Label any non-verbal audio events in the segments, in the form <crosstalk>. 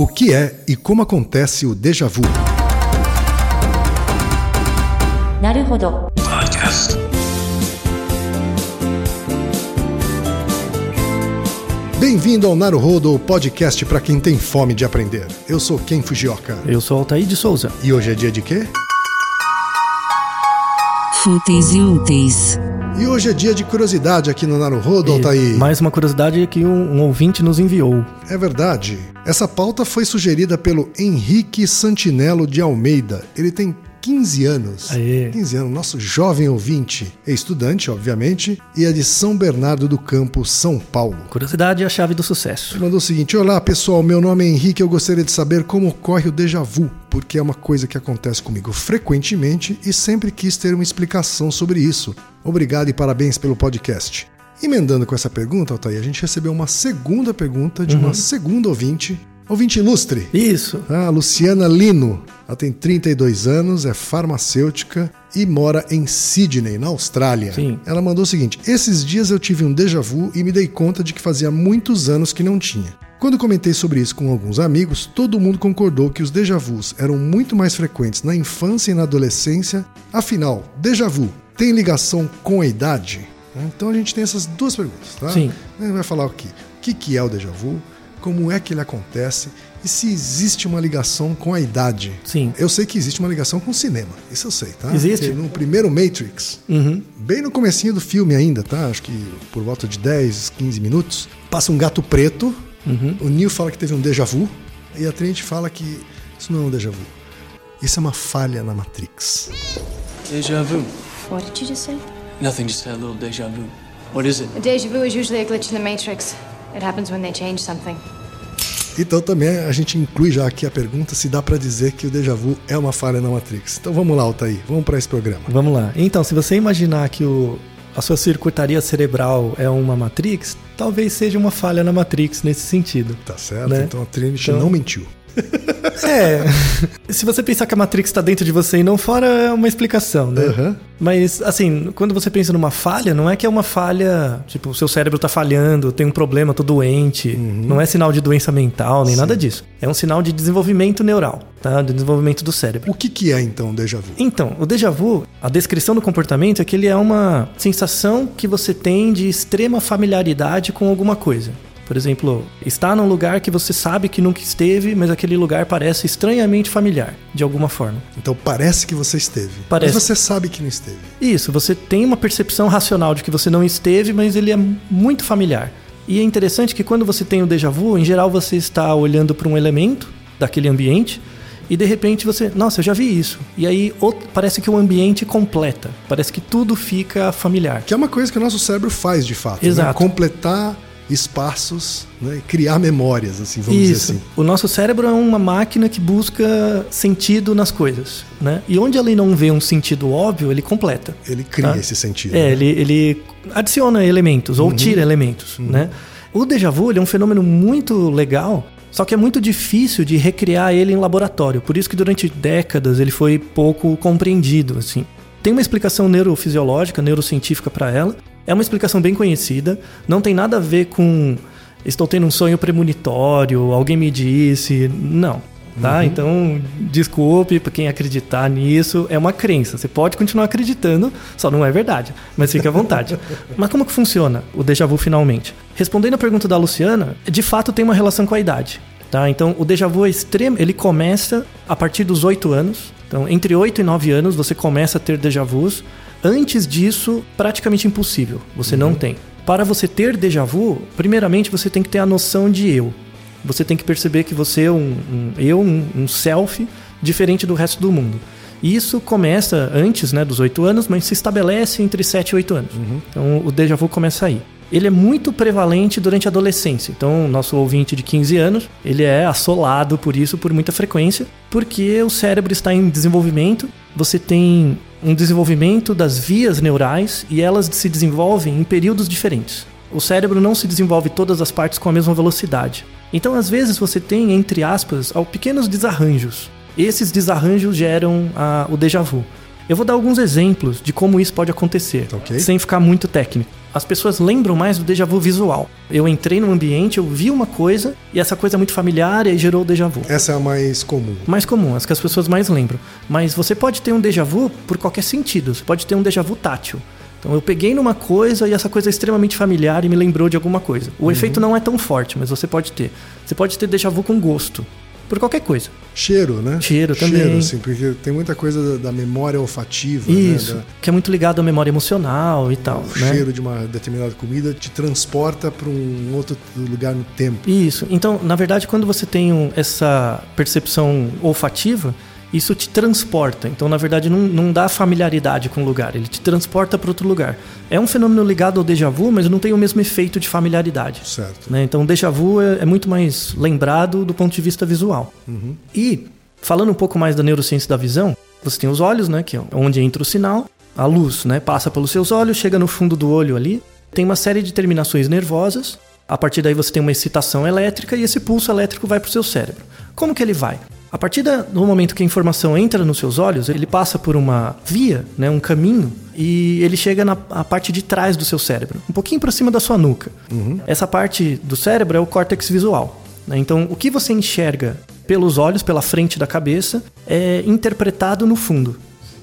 O que é e como acontece o déjà vu? Naruhodo. Podcast. Bem-vindo ao Naruhodo, o podcast para quem tem fome de aprender. Eu sou Ken Fujioka. Eu sou Altair de Souza. E hoje é dia de quê? Fúteis e úteis. E hoje é dia de curiosidade aqui no Naruhodo, Altair. Mais uma curiosidade que um, um ouvinte nos enviou. É verdade. Essa pauta foi sugerida pelo Henrique Santinello de Almeida. Ele tem 15 anos. Aê. 15 anos, nosso jovem ouvinte. É estudante, obviamente, e é de São Bernardo do Campo, São Paulo. Curiosidade é a chave do sucesso. Ele mandou o seguinte: Olá pessoal, meu nome é Henrique. Eu gostaria de saber como ocorre o déjà vu, porque é uma coisa que acontece comigo frequentemente e sempre quis ter uma explicação sobre isso. Obrigado e parabéns pelo podcast. Emendando com essa pergunta, Altair, a gente recebeu uma segunda pergunta de uma segunda ouvinte, ouvinte ilustre. Isso. A Luciana Lino. Ela tem 32 anos, é farmacêutica e mora em Sydney, na Austrália. Sim. Ela mandou o seguinte: Esses dias eu tive um déjà vu e me dei conta de que fazia muitos anos que não tinha. Quando comentei sobre isso com alguns amigos, todo mundo concordou que os déjà vus eram muito mais frequentes na infância e na adolescência. Afinal, déjà vu tem ligação com a idade? Então a gente tem essas duas perguntas, tá? Sim. A gente vai falar aqui o que que é o déjà vu, como é que ele acontece e se existe uma ligação com a idade. Sim. Eu sei que existe uma ligação com o cinema, isso eu sei, tá? Existe? Porque no primeiro Matrix, Uhum. bem no comecinho do filme ainda, tá? Acho que por volta de 10, 15 minutos, passa um gato preto, Uhum. o Neo fala que teve um déjà vu, e a Trinity fala que isso não é um déjà vu. Isso é uma falha na Matrix. Deja vu. What did you just say? Nothing, just a little deja vu. What is it? A deja vu is usually a glitch in the Matrix. It happens when they change something. Então também a gente inclui já aqui a pergunta se dá pra dizer que o déjà vu é uma falha na Matrix. Então vamos lá, Altair, vamos pra esse programa. Vamos lá. Então, se você imaginar que o, a sua circuitaria cerebral é uma Matrix, talvez seja uma falha na Matrix nesse sentido. Tá certo? Né? Então a Trinity Então- não mentiu. <laughs> <laughs> É. se você pensar que a Matrix está dentro de você e não fora, é uma explicação, né? Aham. Mas, assim, quando você pensa numa falha, não é que é uma falha, tipo, o seu cérebro tá falhando, tem um problema, tô doente. Não é sinal de doença mental, nem nada disso. É um sinal de desenvolvimento neural, tá? De desenvolvimento do cérebro. O que, que é então o déjà vu? Então, o déjà vu, a descrição do comportamento é que ele é uma sensação que você tem de extrema familiaridade com alguma coisa. Por exemplo, está num lugar que você sabe que nunca esteve, mas aquele lugar parece estranhamente familiar, de alguma forma. Então parece que você esteve. Parece. Mas você sabe que não esteve. Isso, você tem uma percepção racional de que você não esteve, mas ele é muito familiar. E é interessante que quando você tem o déjà vu, em geral você está olhando para um elemento daquele ambiente e de repente você, nossa, eu já vi isso. E aí outro- parece que o ambiente completa, parece que tudo fica familiar. Que é uma coisa que o nosso cérebro faz de fato. né? Exato. Completar espaços né? criar memórias, assim, vamos Isso. dizer assim. O nosso cérebro é uma máquina que busca sentido nas coisas, né? E onde ele não vê um sentido óbvio, ele completa. Ele cria Tá. esse sentido. É, né? ele, ele adiciona elementos ou tira elementos, né? O déjà vu é um fenômeno muito legal, só que é muito difícil de recriar ele em laboratório. Por isso que durante décadas ele foi pouco compreendido, assim. Tem uma explicação neurofisiológica, neurocientífica para ela. É uma explicação bem conhecida, não tem nada a ver com estou tendo um sonho premonitório, alguém me disse, não. Tá? Então, desculpe pra quem acreditar nisso, é uma crença. Você pode continuar acreditando, só não é verdade. Mas fique à vontade. <laughs> mas como que funciona o déjà vu finalmente? Respondendo a pergunta da Luciana, de fato tem uma relação com a idade. Tá? Então, o déjà vu é extremo, ele começa a partir dos 8 anos. Então, entre 8 e 9 anos você começa a ter déjà vus. Antes disso, praticamente impossível. Você não tem. Para você ter déjà vu, primeiramente você tem que ter a noção de eu. Você tem que perceber que você é um, um eu, um, um self diferente do resto do mundo. Isso começa antes né, dos 8 anos, mas se estabelece entre 7 e 8 anos. Então o déjà vu começa aí. Ele é muito prevalente durante a adolescência. Então, nosso ouvinte de 15 anos, ele é assolado por isso por muita frequência, porque o cérebro está em desenvolvimento, você tem um desenvolvimento das vias neurais e elas se desenvolvem em períodos diferentes. O cérebro não se desenvolve todas as partes com a mesma velocidade. Então, às vezes, você tem, entre aspas, pequenos desarranjos. Esses desarranjos geram ah, o déjà vu. Eu vou dar alguns exemplos de como isso pode acontecer, Tá ok. sem ficar muito técnico. As pessoas lembram mais do déjà vu visual. Eu entrei num ambiente, eu vi uma coisa e essa coisa é muito familiar e aí gerou o déjà vu. Essa é a mais comum. Mais comum, as que as pessoas mais lembram. Mas você pode ter um déjà vu por qualquer sentido. Você pode ter um déjà vu tátil. Então eu peguei numa coisa e essa coisa é extremamente familiar e me lembrou de alguma coisa. O efeito não é tão forte, mas você pode ter. Você pode ter déjà vu com gosto. Por qualquer coisa. Cheiro, né? Cheiro também. Cheiro, sim, porque tem muita coisa da, da memória olfativa, Isso. né? Que é muito ligado à memória emocional e tal. Da- o né? cheiro de uma determinada comida te transporta para um outro lugar no tempo. Isso. Então, na verdade, quando você tem essa percepção olfativa, isso te transporta. Então, na verdade, não, não dá familiaridade com o lugar, ele te transporta para outro lugar. É um fenômeno ligado ao déjà vu, mas não tem o mesmo efeito de familiaridade. Certo. né? Então, o déjà vu é, é muito mais lembrado do ponto de vista visual. E, falando um pouco mais da neurociência da visão, você tem os olhos, né, que é onde entra o sinal, a luz né, passa pelos seus olhos, chega no fundo do olho ali, tem uma série de terminações nervosas, a partir daí você tem uma excitação elétrica e esse pulso elétrico vai para o seu cérebro. Como que ele vai? A partir do momento que a informação entra nos seus olhos, ele passa por uma via, né, um caminho, e ele chega na parte de trás do seu cérebro, um pouquinho para cima da sua nuca. Essa parte do cérebro é o córtex visual. né? Então, o que você enxerga pelos olhos, pela frente da cabeça, é interpretado no fundo.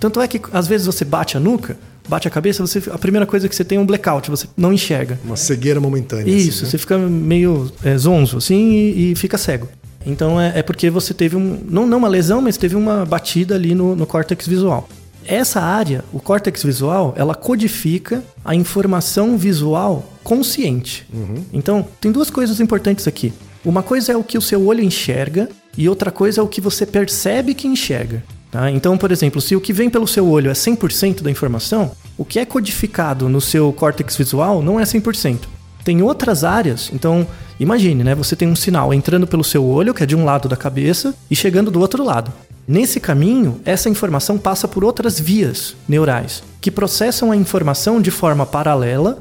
Tanto é que às vezes você bate a nuca, bate a cabeça, você, a primeira coisa que você tem é um blackout, você não enxerga. Uma cegueira momentânea. Isso, assim, né? você fica meio é, zonzo assim e, e fica cego. Então é, é porque você teve um. Não, não uma lesão, mas teve uma batida ali no, no córtex visual. Essa área, o córtex visual, ela codifica a informação visual consciente. Então, tem duas coisas importantes aqui. Uma coisa é o que o seu olho enxerga e outra coisa é o que você percebe que enxerga. tá? Então, por exemplo, se o que vem pelo seu olho é 100% da informação, o que é codificado no seu córtex visual não é 100%. Tem outras áreas, então imagine, né? Você tem um sinal entrando pelo seu olho, que é de um lado da cabeça, e chegando do outro lado. Nesse caminho, essa informação passa por outras vias neurais, que processam a informação de forma paralela,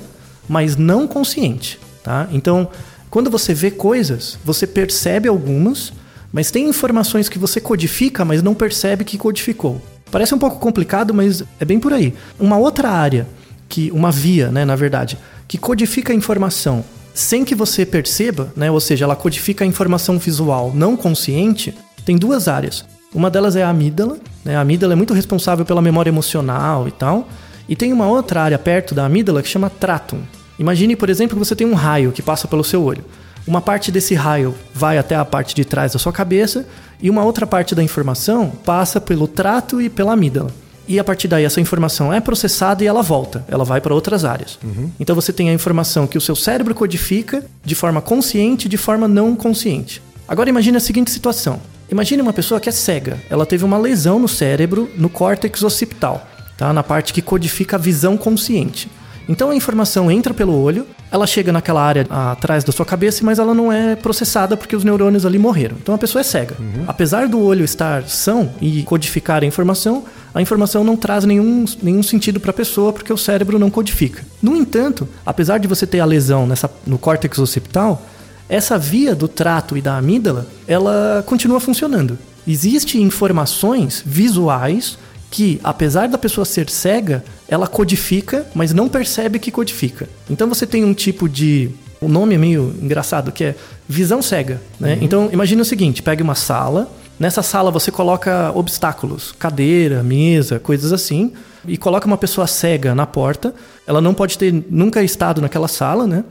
mas não consciente, tá? Então, quando você vê coisas, você percebe algumas, mas tem informações que você codifica, mas não percebe que codificou. Parece um pouco complicado, mas é bem por aí. Uma outra área que uma via, né, na verdade, que codifica a informação sem que você perceba, né, ou seja, ela codifica a informação visual não consciente, tem duas áreas. Uma delas é a amígdala, né? A amígdala é muito responsável pela memória emocional e tal. E tem uma outra área perto da amígdala que chama tratum. Imagine, por exemplo, que você tem um raio que passa pelo seu olho. Uma parte desse raio vai até a parte de trás da sua cabeça e uma outra parte da informação passa pelo trato e pela amígdala. E a partir daí essa informação é processada e ela volta, ela vai para outras áreas. Então você tem a informação que o seu cérebro codifica de forma consciente e de forma não consciente. Agora imagine a seguinte situação. Imagine uma pessoa que é cega. Ela teve uma lesão no cérebro, no córtex occipital, tá? na parte que codifica a visão consciente. Então a informação entra pelo olho, ela chega naquela área atrás da sua cabeça, mas ela não é processada porque os neurônios ali morreram. Então a pessoa é cega. Apesar do olho estar são e codificar a informação, a informação não traz nenhum, nenhum sentido para a pessoa porque o cérebro não codifica. No entanto, apesar de você ter a lesão nessa, no córtex occipital, essa via do trato e da amígdala, ela continua funcionando. Existem informações visuais que, apesar da pessoa ser cega, ela codifica, mas não percebe que codifica. Então você tem um tipo de. O nome é meio engraçado, que é visão cega. Né? Então imagine o seguinte: pegue uma sala. Nessa sala você coloca obstáculos, cadeira, mesa, coisas assim, e coloca uma pessoa cega na porta. Ela não pode ter nunca estado naquela sala, né?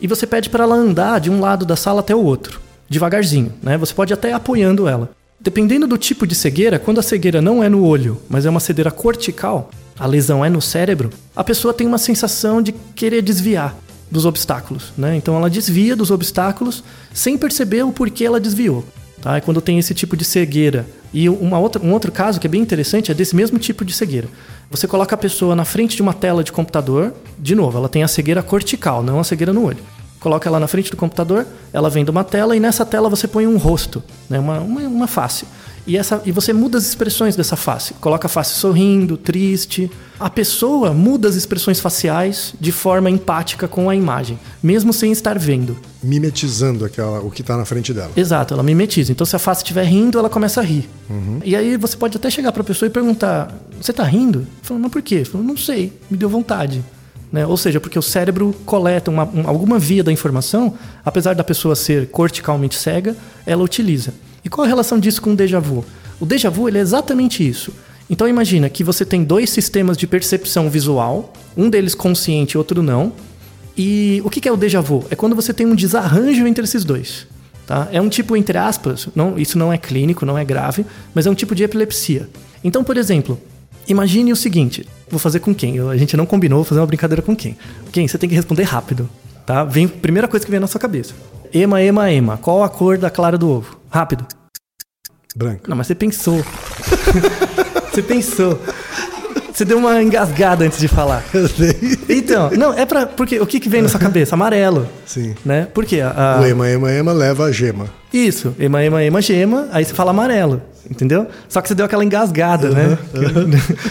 E você pede para ela andar de um lado da sala até o outro, devagarzinho, né? Você pode até apoiando ela. Dependendo do tipo de cegueira, quando a cegueira não é no olho, mas é uma cegueira cortical, a lesão é no cérebro, a pessoa tem uma sensação de querer desviar dos obstáculos, né? Então ela desvia dos obstáculos sem perceber o porquê ela desviou. Tá? E quando tem esse tipo de cegueira. E uma outra, um outro caso que é bem interessante é desse mesmo tipo de cegueira. Você coloca a pessoa na frente de uma tela de computador, de novo, ela tem a cegueira cortical, não a cegueira no olho. Coloca ela na frente do computador, ela vem de uma tela e nessa tela você põe um rosto, né? uma, uma, uma face. E, essa, e você muda as expressões dessa face. Coloca a face sorrindo, triste. A pessoa muda as expressões faciais de forma empática com a imagem, mesmo sem estar vendo. Mimetizando aquela, o que está na frente dela. Exato, ela mimetiza. Então, se a face estiver rindo, ela começa a rir. E aí você pode até chegar para a pessoa e perguntar: Você está rindo? Falando, mas por quê? Falando, não sei, me deu vontade. Né? Ou seja, porque o cérebro coleta uma- um- alguma via da informação, apesar da pessoa ser corticalmente cega, ela utiliza. E qual a relação disso com o déjà vu? O déjà vu é exatamente isso. Então imagina que você tem dois sistemas de percepção visual, um deles consciente e outro não. E o que que é o déjà vu? É quando você tem um desarranjo entre esses dois. Tá? É um tipo, entre aspas, não, isso não é clínico, não é grave, mas é um tipo de epilepsia. Então, por exemplo, imagine o seguinte: vou fazer com quem? Eu- A gente não combinou, vou fazer uma brincadeira com quem? Quem? Você tem que responder rápido. Tá? Vem, primeira coisa que vem na sua cabeça: Ema, ema, ema. Qual a cor da clara do ovo? Rápido. Branco. Não, mas você pensou. <laughs> você pensou. Você deu uma engasgada antes de falar. <laughs> Então, não, é pra. Porque o que, que vem na sua cabeça? Amarelo. Sim. Né? Por quê? A- O ema, ema, ema leva a gema. Isso, ema, ema, ema, gema, aí você fala amarelo, entendeu? Só que você deu aquela engasgada, né?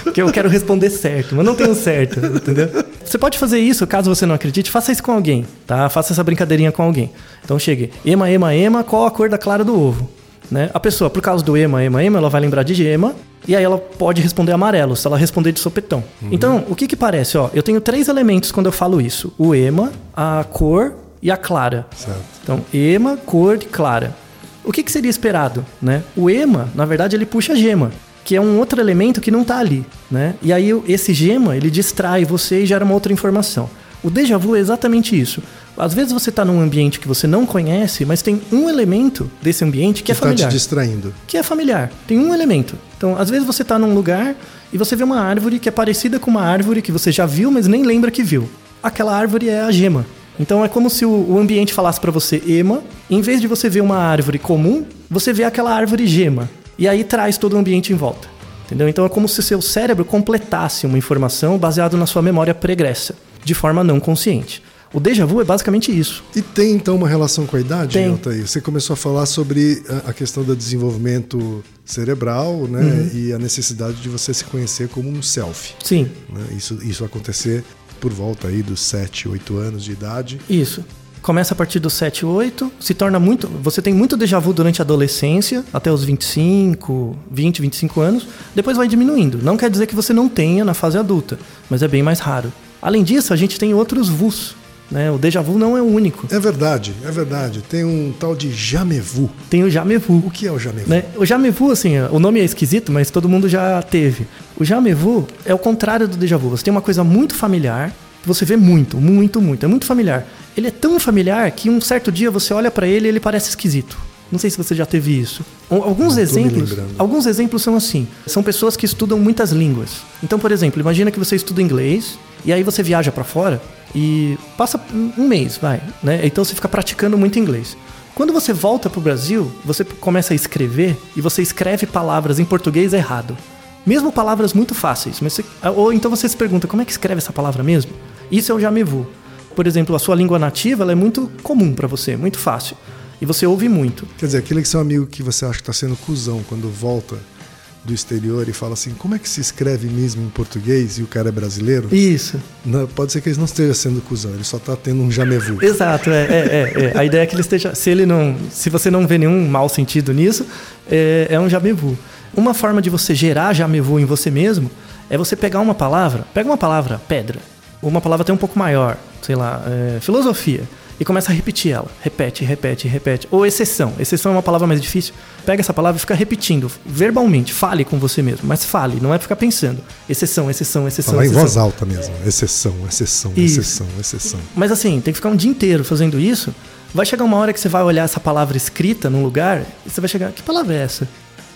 Que, <laughs> que eu quero responder certo, mas não tenho certo, entendeu? Você pode fazer isso, caso você não acredite, faça isso com alguém, tá? Faça essa brincadeirinha com alguém. Então chegue, ema, ema, ema, qual a cor da clara do ovo? Né? A pessoa, por causa do ema, ema, ema, ela vai lembrar de gema, e aí ela pode responder amarelo, se ela responder de sopetão. Então, o que que parece? Ó, eu tenho três elementos quando eu falo isso. O ema, a cor e a clara. Certo. Então, ema, cor e clara. O que, que seria esperado, né? O ema, na verdade, ele puxa a gema, que é um outro elemento que não está ali, né? E aí esse gema, ele distrai você e gera uma outra informação. O déjà vu é exatamente isso. Às vezes você está num ambiente que você não conhece, mas tem um elemento desse ambiente que, é está te familiar distraindo. que é familiar. Tem um elemento. Então, às vezes você está num lugar e você vê uma árvore que é parecida com uma árvore que você já viu, mas nem lembra que viu. Aquela árvore é a gema. Então é como se o, ambiente falasse para você ema, em vez de você ver uma árvore comum, você vê aquela árvore gema. E aí traz todo o ambiente em volta. Entendeu? Então é como se seu cérebro completasse uma informação baseado na sua memória pregressa, de forma não consciente. O déjà vu é basicamente isso. E tem então uma relação com a idade, Tem. Altair? Você começou a falar sobre a- a questão do desenvolvimento cerebral né, Uhum. e a necessidade de você se conhecer como um self. Sim, né? Isso, isso acontecer por volta aí dos 7, 8 anos de idade. Isso. Começa a partir dos 7, 8, se torna muito. Você tem muito déjà vu durante a adolescência, até os 25, 20, 25 anos, depois vai diminuindo. Não quer dizer que você não tenha na fase adulta, mas é bem mais raro. Além disso, a gente tem outros vus. Né? O déjà vu não é o único. É verdade, é verdade. Tem um tal de jamevu. Tem o jamevu. O que é o jamevu? Né? O jamevu, assim, o nome é esquisito, mas todo mundo já teve. O jamevu é o contrário do déjà vu. Você tem uma coisa muito familiar, você vê muito, muito, muito. É muito familiar. Ele é tão familiar que um certo dia você olha pra ele e ele parece esquisito. Não sei se você já teve isso. Al- Alguns exemplos, alguns exemplos são assim. São pessoas que estudam muitas línguas. Então, por exemplo, imagina que você estuda inglês e aí você viaja pra fora e passa um mês, vai, né? Então você fica praticando muito inglês. Quando você volta pro Brasil, você começa a escrever e você escreve palavras em português errado. Mesmo palavras muito fáceis, mas você- ou então você se pergunta como é que escreve essa palavra mesmo? Isso é o jamevu. Por exemplo, a sua língua nativa é muito comum pra você, muito fácil. E você ouve muito. Quer dizer, aquele que seu amigo que você acha que está sendo cuzão quando volta do exterior e fala assim, como é que se escreve mesmo em português e o cara é brasileiro? Isso. Não, pode ser que ele não esteja sendo cuzão, ele só está tendo um jamevu. Exato, é, é, é, é. A ideia é que ele esteja. Se ele não. Se você não vê nenhum mau sentido nisso, é, é um jamevu. Uma forma de você gerar jamevu em você mesmo é você pegar uma palavra, pega uma palavra, pedra, ou uma palavra até um pouco maior, sei lá, é, filosofia, e começa a repetir ela. Repete, repete, repete. Ou exceção. Exceção é uma palavra mais difícil. Pega essa palavra e fica repetindo, verbalmente. Fale com você mesmo, mas fale, não é ficar pensando. Exceção, exceção, exceção. Falar em exceção. voz alta mesmo. Exceção, exceção, Isso. exceção, exceção. Mas assim, tem que ficar um dia inteiro fazendo isso. Vai chegar uma hora que você vai olhar essa palavra escrita num lugar e você vai chegar, que palavra é essa?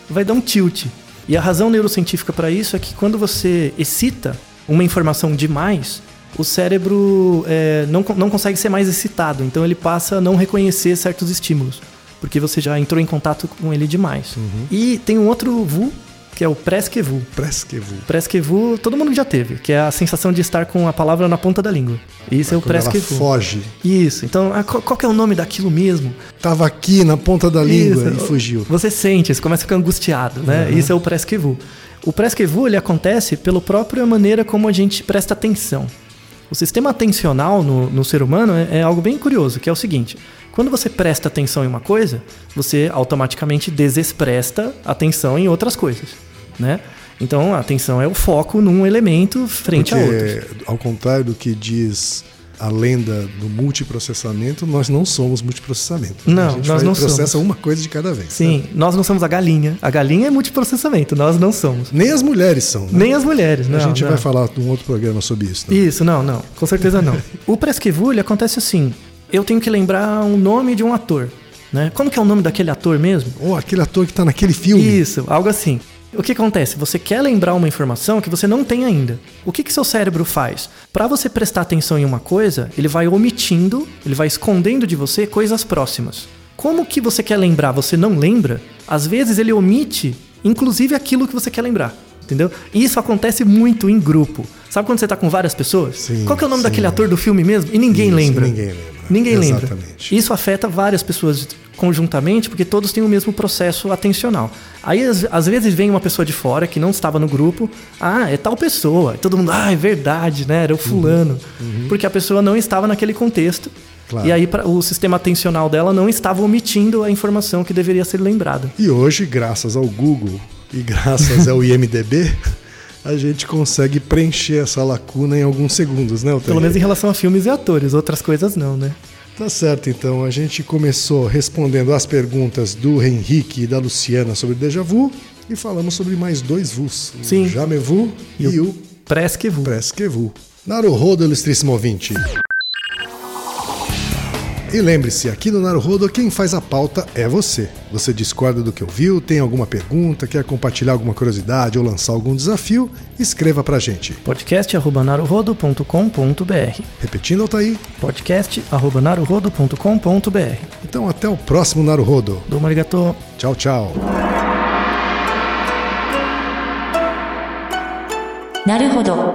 Vai dar um tilt. E a razão neurocientífica para isso é que quando você excita uma informação demais, o cérebro é, não, não consegue ser mais excitado. Então ele passa a não reconhecer certos estímulos. Porque você já entrou em contato com ele demais. E tem um outro VU, que é o presque-vu. Presque-vu. Presque-vu, todo mundo já teve, que é a sensação de estar com a palavra na ponta da língua. Isso é o Quando ela presque-vu. foge. Isso. Então, ah, qual, qual que é o nome daquilo mesmo? Tava aqui na ponta da língua Isso. e fugiu. Você sente, você começa a ficar angustiado, né? Isso é o presque-vu. O presque-vu, ele acontece pela própria maneira como a gente presta atenção. O sistema atencional no, no ser humano é, é algo bem curioso, que é o seguinte. Quando você presta atenção em uma coisa, você automaticamente desexpresta atenção em outras coisas, né? Então, a atenção é o foco num elemento frente a outros. Porque, ao contrário do que diz a lenda do multiprocessamento, nós não somos multiprocessamento. Não, a gente nós não processa somos. uma coisa de cada vez. Sim, né? nós não somos a galinha. A galinha é multiprocessamento, nós não somos. Nem as mulheres são. né? Nem as mulheres, né? A gente vai falar num outro programa sobre isso. né? Isso, não, não. Com certeza não. <laughs> o presque-vu, ele acontece assim. Eu tenho que lembrar o nome de um ator, né? Como que é o nome daquele ator mesmo? Ou aquele ator que tá naquele filme. Isso, algo assim. O que acontece? Você quer lembrar uma informação que você não tem ainda. O que, que seu cérebro faz? Para você prestar atenção em uma coisa, ele vai omitindo, ele vai escondendo de você coisas próximas. Como que você quer lembrar, você não lembra? Às vezes ele omite, inclusive aquilo que você quer lembrar. Entendeu? E isso acontece muito em grupo. Sabe quando você tá com várias pessoas? Sim, Qual que é o nome sim. daquele ator do filme mesmo? E ninguém Isso, lembra. ninguém lembra. Ninguém lembra. Exatamente. Isso afeta várias pessoas conjuntamente, porque todos têm o mesmo processo atencional. Aí, às, às vezes, vem uma pessoa de fora que não estava no grupo. Ah, é tal pessoa. E todo mundo, ah, é verdade, né? Era o fulano. Porque a pessoa não estava naquele contexto. Claro. E aí o sistema atencional dela não estava omitindo a informação que deveria ser lembrada. E hoje, graças ao Google e graças ao IMDB, <laughs> a gente consegue preencher essa lacuna em alguns segundos, né, Altair? Pelo menos em relação a filmes e atores, outras coisas não, né? Tá certo, então. A gente começou respondendo às perguntas do Henrique e da Luciana sobre déjà vu e falamos sobre mais dois vus. Sim. O jamais vu e, E o o Presque vu. presque vu. Naruhodo, ilustríssimo ouvinte. E lembre-se, aqui no Naruhodo, quem faz a pauta é você. Você discorda do que ouviu, tem alguma pergunta, quer compartilhar alguma curiosidade ou lançar algum desafio? Escreva pra gente. podcast.naruhodo.com.br Repetindo, Altair. podcast.naruhodo.com.br Então, até o próximo Naruhodo. Domo arigato. Tchau, tchau. なるほど。